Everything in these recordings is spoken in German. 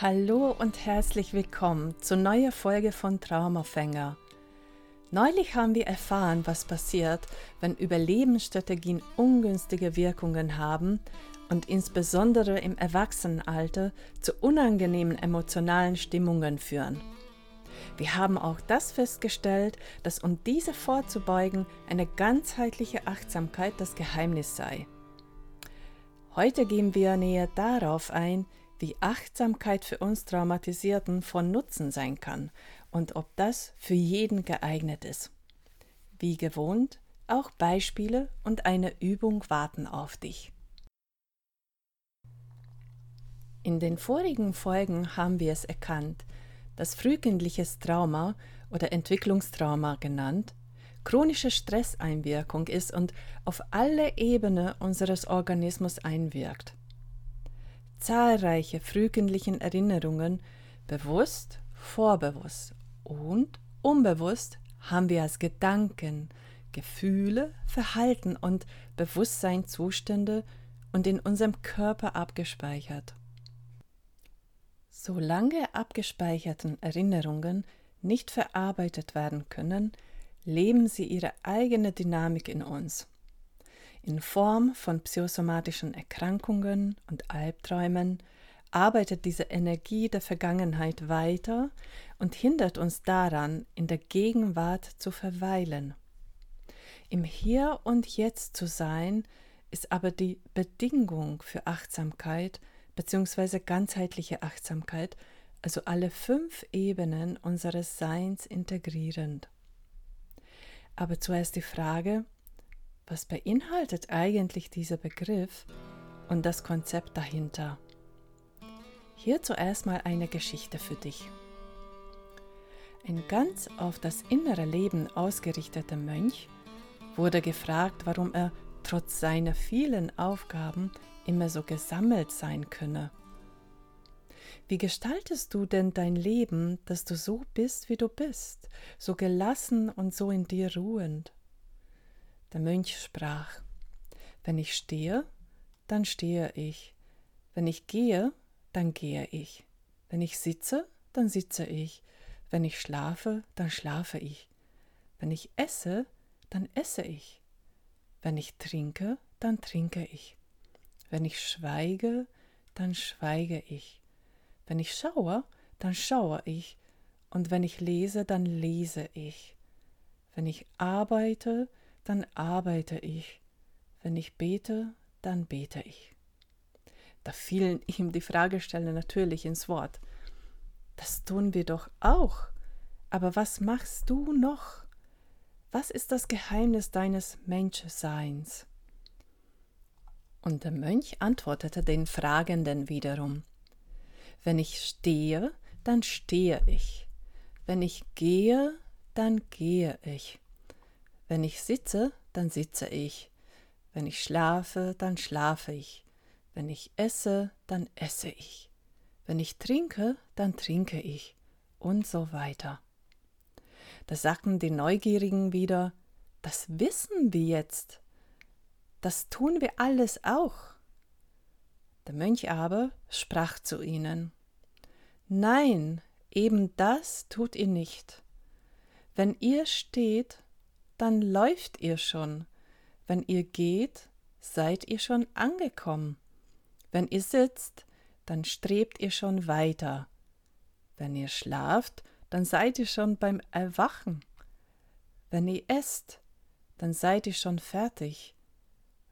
Hallo und herzlich willkommen zur neuen Folge von Traumafänger. Neulich haben wir erfahren, was passiert, wenn Überlebensstrategien ungünstige Wirkungen haben und insbesondere im Erwachsenenalter zu unangenehmen emotionalen Stimmungen führen. Wir haben auch das festgestellt, dass um diese vorzubeugen, eine ganzheitliche Achtsamkeit das Geheimnis sei. Heute gehen wir näher darauf ein, wie Achtsamkeit für uns Traumatisierten von Nutzen sein kann und ob das für jeden geeignet ist. Wie gewohnt, auch Beispiele und eine Übung warten auf dich. In den vorigen Folgen haben wir es erkannt, dass frühkindliches Trauma oder Entwicklungstrauma genannt chronische Stresseinwirkung ist und auf alle Ebenen unseres Organismus einwirkt zahlreiche frühkindlichen Erinnerungen, bewusst, vorbewusst und unbewusst, haben wir als Gedanken, Gefühle, Verhalten und Bewusstseinszustände und in unserem Körper abgespeichert. Solange abgespeicherten Erinnerungen nicht verarbeitet werden können, leben sie ihre eigene Dynamik in uns in Form von psychosomatischen Erkrankungen und Albträumen arbeitet diese Energie der Vergangenheit weiter und hindert uns daran, in der Gegenwart zu verweilen. Im Hier und Jetzt zu sein, ist aber die Bedingung für Achtsamkeit bzw. ganzheitliche Achtsamkeit, also alle fünf Ebenen unseres Seins integrierend. Aber zuerst die Frage, was beinhaltet eigentlich dieser Begriff und das Konzept dahinter? Hier zuerst mal eine Geschichte für dich. Ein ganz auf das innere Leben ausgerichteter Mönch wurde gefragt, warum er trotz seiner vielen Aufgaben immer so gesammelt sein könne. Wie gestaltest du denn dein Leben, dass du so bist, wie du bist, so gelassen und so in dir ruhend? Der Mönch sprach, wenn ich stehe, dann stehe ich, wenn ich gehe, dann gehe ich, wenn ich sitze, dann sitze ich, wenn ich schlafe, dann schlafe ich, wenn ich esse, dann esse ich, wenn ich trinke, dann trinke ich, wenn ich schweige, dann schweige ich, wenn ich schaue, dann schaue ich, und wenn ich lese, dann lese ich, wenn ich arbeite, dann arbeite ich. Wenn ich bete, dann bete ich. Da fielen ihm die Fragesteller natürlich ins Wort. Das tun wir doch auch. Aber was machst du noch? Was ist das Geheimnis deines Menschseins? Und der Mönch antwortete den Fragenden wiederum. Wenn ich stehe, dann stehe ich. Wenn ich gehe, dann gehe ich. Wenn ich sitze, dann sitze ich. Wenn ich schlafe, dann schlafe ich. Wenn ich esse, dann esse ich. Wenn ich trinke, dann trinke ich. Und so weiter. Da sagten die Neugierigen wieder, das wissen wir jetzt. Das tun wir alles auch. Der Mönch aber sprach zu ihnen, Nein, eben das tut ihr nicht. Wenn ihr steht, dann läuft ihr schon. Wenn ihr geht, seid ihr schon angekommen. Wenn ihr sitzt, dann strebt ihr schon weiter. Wenn ihr schlaft, dann seid ihr schon beim Erwachen. Wenn ihr esst, dann seid ihr schon fertig.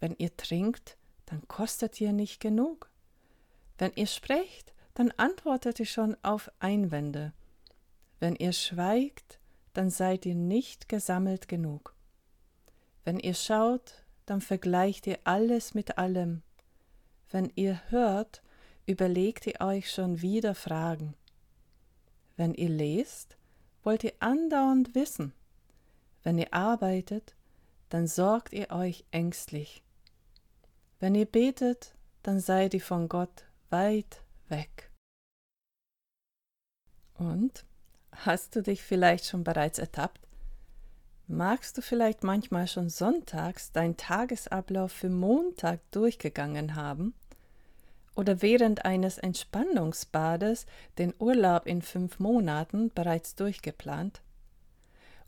Wenn ihr trinkt, dann kostet ihr nicht genug. Wenn ihr sprecht, dann antwortet ihr schon auf Einwände. Wenn ihr schweigt, dann seid ihr nicht gesammelt genug. Wenn ihr schaut, dann vergleicht ihr alles mit allem. Wenn ihr hört, überlegt ihr euch schon wieder Fragen. Wenn ihr lest, wollt ihr andauernd wissen. Wenn ihr arbeitet, dann sorgt ihr euch ängstlich. Wenn ihr betet, dann seid ihr von Gott weit weg. Und Hast du dich vielleicht schon bereits ertappt? Magst du vielleicht manchmal schon sonntags deinen Tagesablauf für Montag durchgegangen haben? oder während eines Entspannungsbades den Urlaub in fünf Monaten bereits durchgeplant?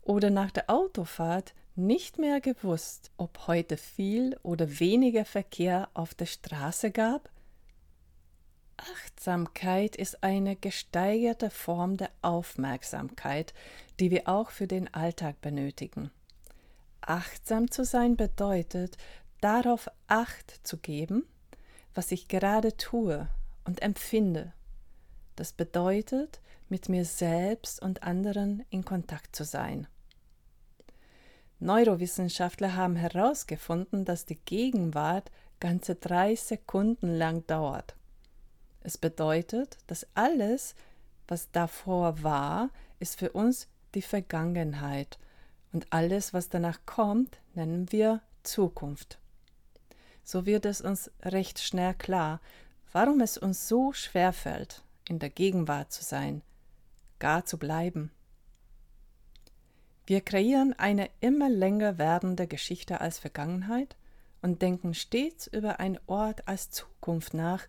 Oder nach der Autofahrt nicht mehr gewusst, ob heute viel oder weniger Verkehr auf der Straße gab? Achtsamkeit ist eine gesteigerte Form der Aufmerksamkeit, die wir auch für den Alltag benötigen. Achtsam zu sein bedeutet, darauf Acht zu geben, was ich gerade tue und empfinde. Das bedeutet, mit mir selbst und anderen in Kontakt zu sein. Neurowissenschaftler haben herausgefunden, dass die Gegenwart ganze drei Sekunden lang dauert. Es bedeutet, dass alles, was davor war, ist für uns die Vergangenheit und alles, was danach kommt, nennen wir Zukunft. So wird es uns recht schnell klar, warum es uns so schwer fällt, in der Gegenwart zu sein, gar zu bleiben. Wir kreieren eine immer länger werdende Geschichte als Vergangenheit und denken stets über einen Ort als Zukunft nach,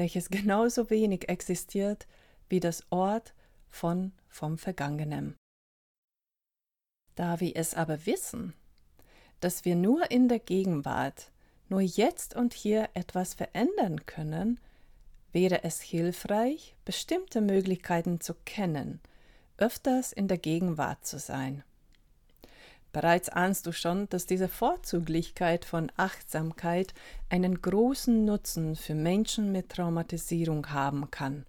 welches genauso wenig existiert wie das Ort von vom Vergangenen. Da wir es aber wissen, dass wir nur in der Gegenwart, nur jetzt und hier etwas verändern können, wäre es hilfreich, bestimmte Möglichkeiten zu kennen, öfters in der Gegenwart zu sein. Bereits ahnst du schon, dass diese Vorzüglichkeit von Achtsamkeit einen großen Nutzen für Menschen mit Traumatisierung haben kann.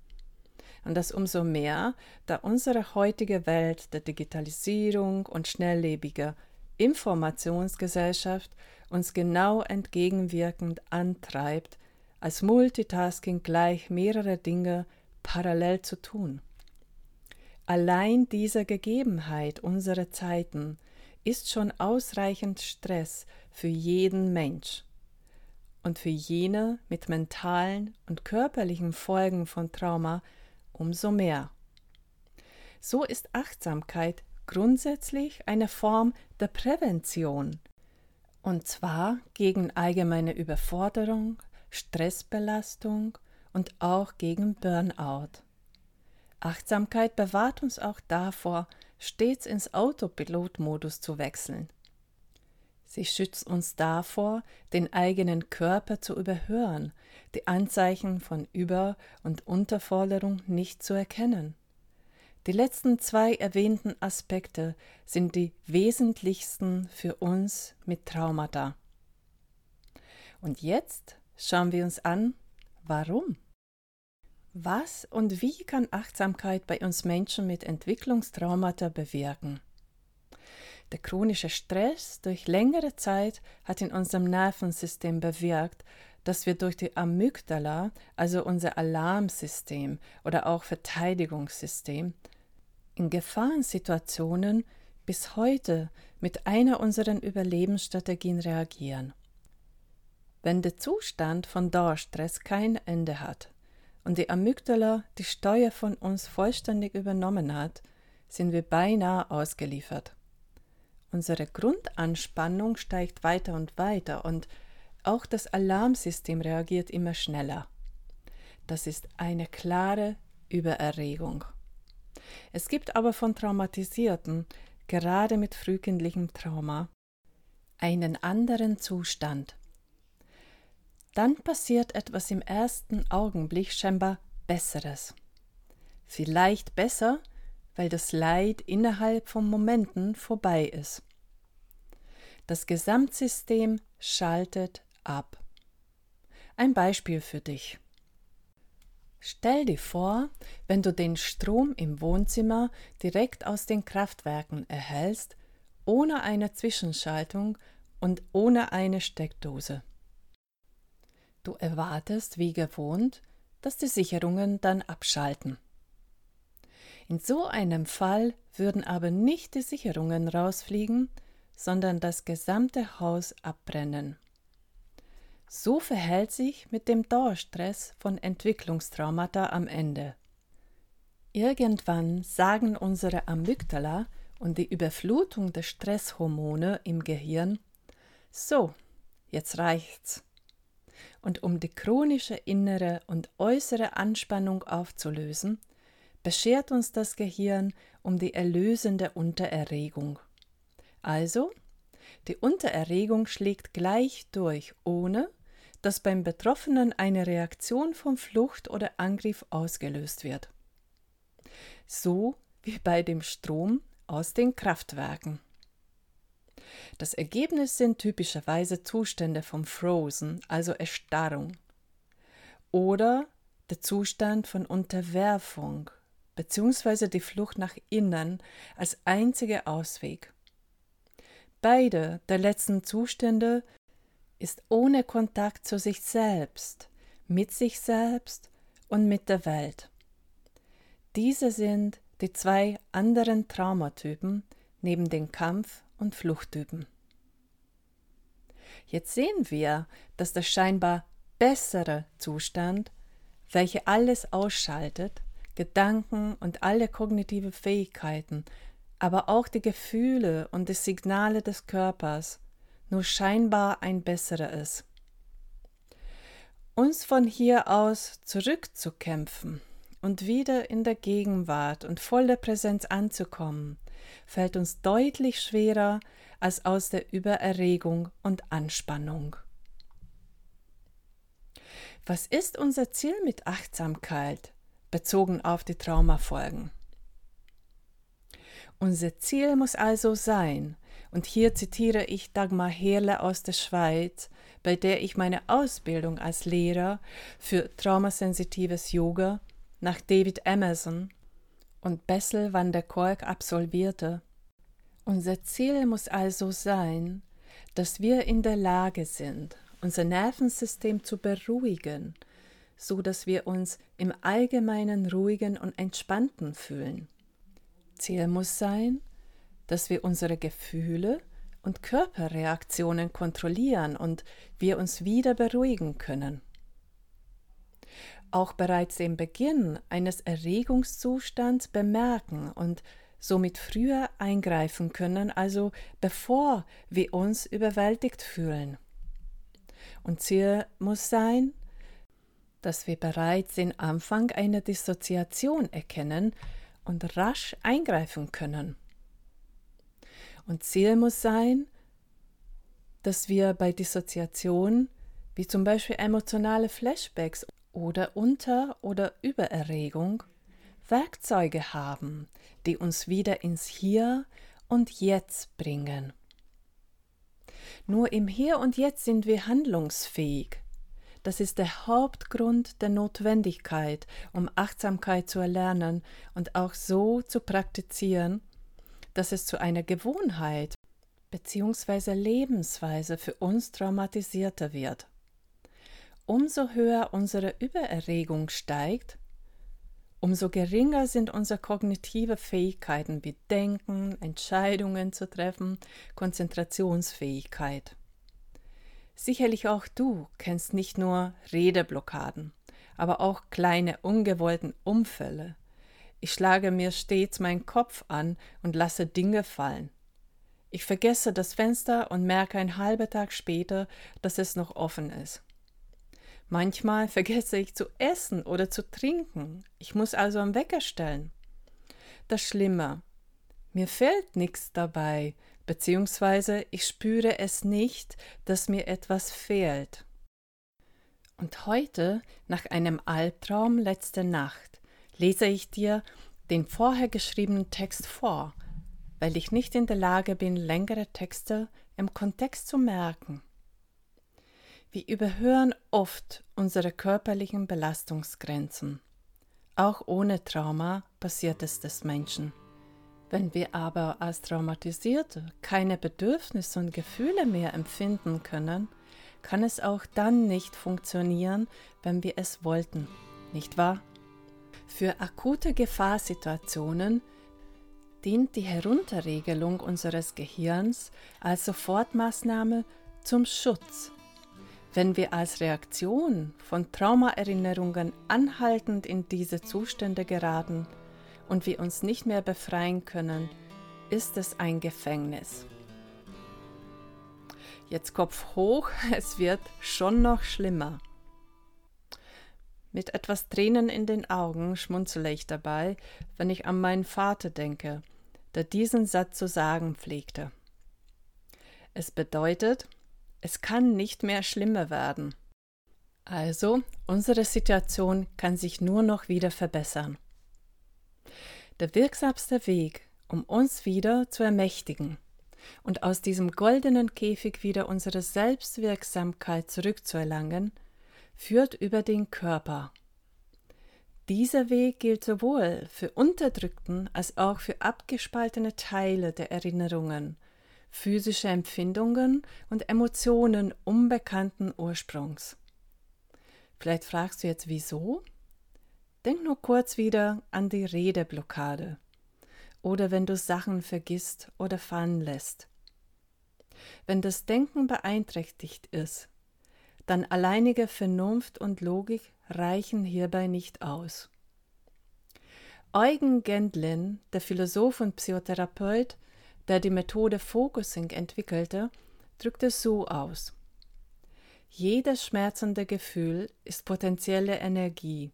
Und das umso mehr, da unsere heutige Welt der Digitalisierung und schnelllebiger Informationsgesellschaft uns genau entgegenwirkend antreibt, als Multitasking gleich mehrere Dinge parallel zu tun. Allein diese Gegebenheit unserer Zeiten ist schon ausreichend Stress für jeden Mensch. Und für jene mit mentalen und körperlichen Folgen von Trauma umso mehr. So ist Achtsamkeit grundsätzlich eine Form der Prävention, und zwar gegen allgemeine Überforderung, Stressbelastung und auch gegen Burnout. Achtsamkeit bewahrt uns auch davor, stets ins Autopilotmodus zu wechseln. Sie schützt uns davor, den eigenen Körper zu überhören, die Anzeichen von Über- und Unterforderung nicht zu erkennen. Die letzten zwei erwähnten Aspekte sind die wesentlichsten für uns mit Traumata. Und jetzt schauen wir uns an, warum. Was und wie kann Achtsamkeit bei uns Menschen mit Entwicklungstraumata bewirken? Der chronische Stress durch längere Zeit hat in unserem Nervensystem bewirkt, dass wir durch die Amygdala, also unser Alarmsystem oder auch Verteidigungssystem, in Gefahrensituationen bis heute mit einer unserer Überlebensstrategien reagieren. Wenn der Zustand von Dauerstress kein Ende hat, und die Amygdala die Steuer von uns vollständig übernommen hat, sind wir beinahe ausgeliefert. Unsere Grundanspannung steigt weiter und weiter und auch das Alarmsystem reagiert immer schneller. Das ist eine klare Übererregung. Es gibt aber von Traumatisierten, gerade mit frühkindlichem Trauma, einen anderen Zustand dann passiert etwas im ersten Augenblick scheinbar Besseres. Vielleicht besser, weil das Leid innerhalb von Momenten vorbei ist. Das Gesamtsystem schaltet ab. Ein Beispiel für dich. Stell dir vor, wenn du den Strom im Wohnzimmer direkt aus den Kraftwerken erhältst, ohne eine Zwischenschaltung und ohne eine Steckdose. Du erwartest, wie gewohnt, dass die Sicherungen dann abschalten. In so einem Fall würden aber nicht die Sicherungen rausfliegen, sondern das gesamte Haus abbrennen. So verhält sich mit dem Dauerstress von Entwicklungstraumata am Ende. Irgendwann sagen unsere Amygdala und die Überflutung der Stresshormone im Gehirn: So, jetzt reicht's und um die chronische innere und äußere Anspannung aufzulösen, beschert uns das Gehirn um die erlösende Untererregung. Also, die Untererregung schlägt gleich durch, ohne dass beim Betroffenen eine Reaktion von Flucht oder Angriff ausgelöst wird. So wie bei dem Strom aus den Kraftwerken. Das Ergebnis sind typischerweise Zustände von Frozen, also Erstarrung, oder der Zustand von Unterwerfung bzw. die Flucht nach innen als einziger Ausweg. Beide der letzten Zustände ist ohne Kontakt zu sich selbst, mit sich selbst und mit der Welt. Diese sind die zwei anderen Traumatypen neben den Kampf- und Fluchttypen. Jetzt sehen wir, dass der scheinbar bessere Zustand, welcher alles ausschaltet, Gedanken und alle kognitive Fähigkeiten, aber auch die Gefühle und die Signale des Körpers, nur scheinbar ein besserer ist. Uns von hier aus zurückzukämpfen und wieder in der Gegenwart und voller Präsenz anzukommen, fällt uns deutlich schwerer als aus der Übererregung und Anspannung. Was ist unser Ziel mit Achtsamkeit bezogen auf die Traumafolgen? Unser Ziel muss also sein, und hier zitiere ich Dagmar Herle aus der Schweiz, bei der ich meine Ausbildung als Lehrer für traumasensitives Yoga nach David Emerson und Bessel van der Kolk absolvierte. Unser Ziel muss also sein, dass wir in der Lage sind, unser Nervensystem zu beruhigen, so dass wir uns im Allgemeinen ruhigen und entspannten fühlen. Ziel muss sein, dass wir unsere Gefühle und Körperreaktionen kontrollieren und wir uns wieder beruhigen können. Auch bereits den Beginn eines Erregungszustands bemerken und somit früher eingreifen können, also bevor wir uns überwältigt fühlen. Und Ziel muss sein, dass wir bereits den Anfang einer Dissoziation erkennen und rasch eingreifen können. Und Ziel muss sein, dass wir bei Dissoziation, wie zum Beispiel emotionale Flashbacks oder Unter- oder Übererregung, Werkzeuge haben, die uns wieder ins Hier und Jetzt bringen. Nur im Hier und Jetzt sind wir handlungsfähig. Das ist der Hauptgrund der Notwendigkeit, um Achtsamkeit zu erlernen und auch so zu praktizieren, dass es zu einer Gewohnheit bzw. Lebensweise für uns traumatisierter wird. Umso höher unsere Übererregung steigt, umso geringer sind unsere kognitive Fähigkeiten wie Denken, Entscheidungen zu treffen, Konzentrationsfähigkeit. Sicherlich auch du kennst nicht nur Redeblockaden, aber auch kleine ungewollten Umfälle, ich schlage mir stets meinen Kopf an und lasse Dinge fallen. Ich vergesse das Fenster und merke einen halben Tag später, dass es noch offen ist. Manchmal vergesse ich zu essen oder zu trinken. Ich muss also am Wecker stellen. Das Schlimme, mir fällt nichts dabei, beziehungsweise ich spüre es nicht, dass mir etwas fehlt. Und heute, nach einem Albtraum letzte Nacht, lese ich dir den vorher geschriebenen Text vor, weil ich nicht in der Lage bin, längere Texte im Kontext zu merken. Wir überhören oft unsere körperlichen Belastungsgrenzen. Auch ohne Trauma passiert es des Menschen. Wenn wir aber als Traumatisierte keine Bedürfnisse und Gefühle mehr empfinden können, kann es auch dann nicht funktionieren, wenn wir es wollten, nicht wahr? Für akute Gefahrsituationen dient die Herunterregelung unseres Gehirns als Sofortmaßnahme zum Schutz. Wenn wir als Reaktion von Traumaerinnerungen anhaltend in diese Zustände geraten und wir uns nicht mehr befreien können, ist es ein Gefängnis. Jetzt Kopf hoch, es wird schon noch schlimmer. Mit etwas Tränen in den Augen schmunzele ich dabei, wenn ich an meinen Vater denke, der diesen Satz zu sagen pflegte. Es bedeutet, es kann nicht mehr schlimmer werden. Also, unsere Situation kann sich nur noch wieder verbessern. Der wirksamste Weg, um uns wieder zu ermächtigen und aus diesem goldenen Käfig wieder unsere Selbstwirksamkeit zurückzuerlangen, führt über den Körper. Dieser Weg gilt sowohl für unterdrückten als auch für abgespaltene Teile der Erinnerungen, physische Empfindungen und Emotionen unbekannten Ursprungs. Vielleicht fragst du jetzt wieso? Denk nur kurz wieder an die Redeblockade oder wenn du Sachen vergisst oder fallen lässt. Wenn das Denken beeinträchtigt ist, dann alleinige Vernunft und Logik reichen hierbei nicht aus. Eugen Gendlin, der Philosoph und Psychotherapeut, der die Methode Focusing entwickelte, drückt es so aus. Jedes schmerzende Gefühl ist potenzielle Energie,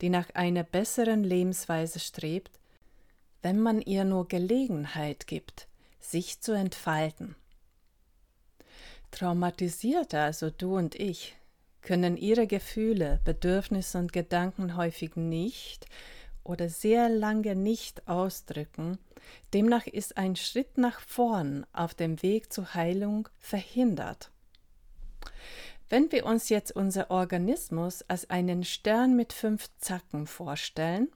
die nach einer besseren Lebensweise strebt, wenn man ihr nur Gelegenheit gibt, sich zu entfalten. Traumatisierte, also du und ich, können ihre Gefühle, Bedürfnisse und Gedanken häufig nicht oder sehr lange nicht ausdrücken, demnach ist ein Schritt nach vorn auf dem Weg zur Heilung verhindert. Wenn wir uns jetzt unser Organismus als einen Stern mit fünf Zacken vorstellen,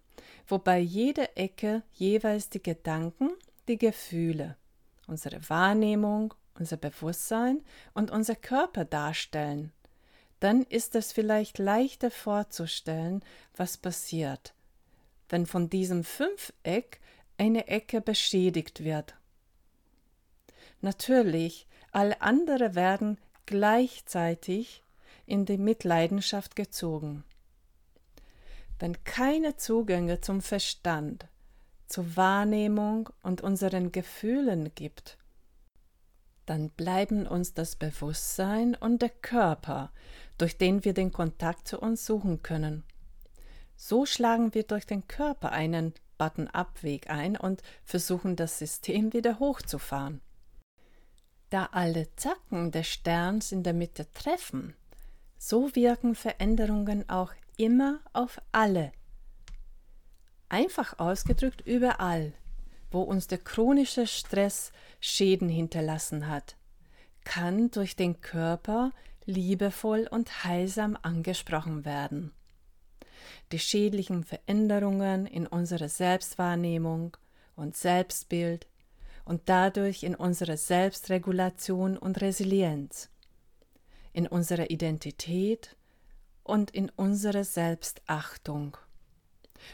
wobei jede Ecke jeweils die Gedanken, die Gefühle, unsere Wahrnehmung, unser Bewusstsein und unser Körper darstellen, dann ist es vielleicht leichter vorzustellen, was passiert, wenn von diesem Fünfeck eine Ecke beschädigt wird. Natürlich, alle andere werden gleichzeitig in die Mitleidenschaft gezogen. Wenn keine Zugänge zum Verstand, zur Wahrnehmung und unseren Gefühlen gibt, dann bleiben uns das Bewusstsein und der Körper, durch den wir den Kontakt zu uns suchen können. So schlagen wir durch den Körper einen Button-Up-Weg ein und versuchen das System wieder hochzufahren. Da alle Zacken des Sterns in der Mitte treffen, so wirken Veränderungen auch immer auf alle. Einfach ausgedrückt überall, wo uns der chronische Stress Schäden hinterlassen hat, kann durch den Körper liebevoll und heilsam angesprochen werden. Die schädlichen Veränderungen in unserer Selbstwahrnehmung und Selbstbild und dadurch in unserer Selbstregulation und Resilienz, in unserer Identität und in unserer Selbstachtung.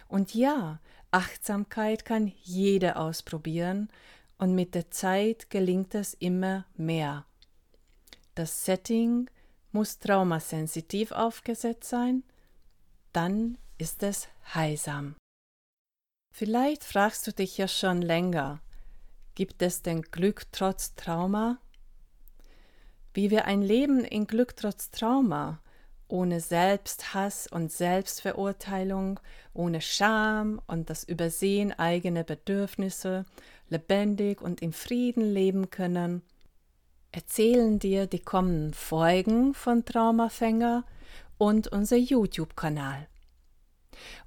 Und ja, Achtsamkeit kann jeder ausprobieren und mit der Zeit gelingt es immer mehr. Das Setting muss traumasensitiv aufgesetzt sein, dann ist es heilsam. Vielleicht fragst du dich ja schon länger, gibt es denn Glück trotz Trauma? Wie wir ein Leben in Glück trotz Trauma ohne Selbsthass und Selbstverurteilung, ohne Scham und das Übersehen eigener Bedürfnisse lebendig und im Frieden leben können, erzählen dir die kommenden Folgen von Traumafänger und unser YouTube-Kanal.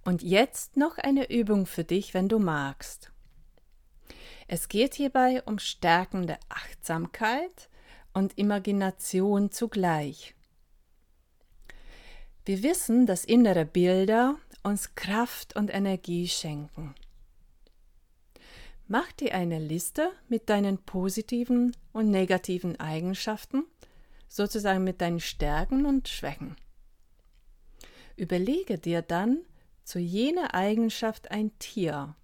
Und jetzt noch eine Übung für dich, wenn du magst. Es geht hierbei um stärkende Achtsamkeit und Imagination zugleich. Wir wissen, dass innere Bilder uns Kraft und Energie schenken. Mach dir eine Liste mit deinen positiven und negativen Eigenschaften, sozusagen mit deinen Stärken und Schwächen. Überlege dir dann zu jener Eigenschaft ein Tier,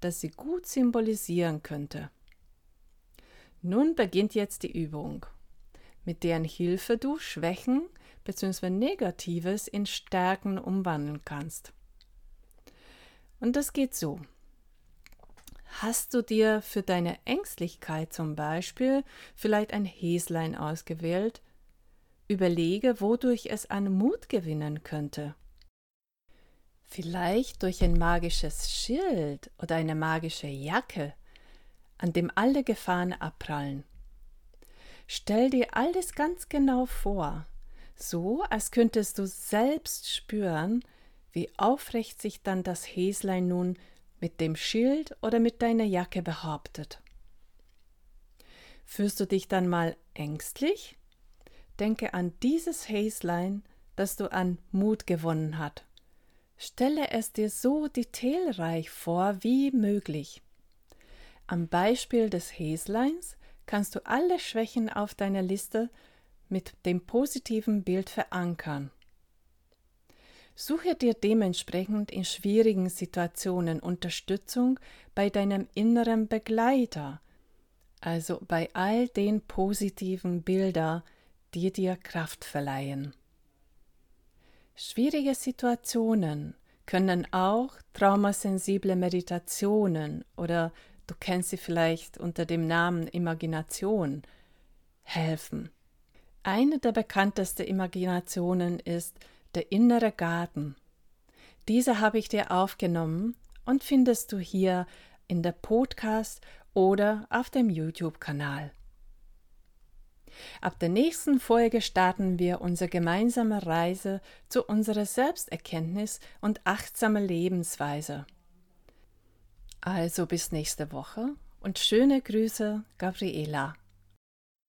das sie gut symbolisieren könnte. Nun beginnt jetzt die Übung, mit deren Hilfe du Schwächen bzw. Negatives in Stärken umwandeln kannst. Und das geht so. Hast du dir für deine Ängstlichkeit zum Beispiel vielleicht ein Häslein ausgewählt? Überlege, wodurch es an Mut gewinnen könnte. Vielleicht durch ein magisches Schild oder eine magische Jacke, an dem alle Gefahren abprallen. Stell dir alles ganz genau vor, so als könntest du selbst spüren, wie aufrecht sich dann das Häslein nun mit dem Schild oder mit deiner Jacke behauptet. Fühlst du dich dann mal ängstlich? Denke an dieses Häslein, das du an Mut gewonnen hat. Stelle es dir so detailreich vor wie möglich. Am Beispiel des Häsleins kannst du alle Schwächen auf deiner Liste mit dem positiven Bild verankern. Suche dir dementsprechend in schwierigen Situationen Unterstützung bei deinem inneren Begleiter, also bei all den positiven Bildern, die dir Kraft verleihen. Schwierige Situationen können auch traumasensible Meditationen oder du kennst sie vielleicht unter dem Namen Imagination helfen. Eine der bekanntesten Imaginationen ist der innere Garten. Diese habe ich dir aufgenommen und findest du hier in der Podcast oder auf dem YouTube-Kanal. Ab der nächsten Folge starten wir unsere gemeinsame Reise zu unserer Selbsterkenntnis und achtsamer Lebensweise. Also bis nächste Woche und schöne Grüße, Gabriela.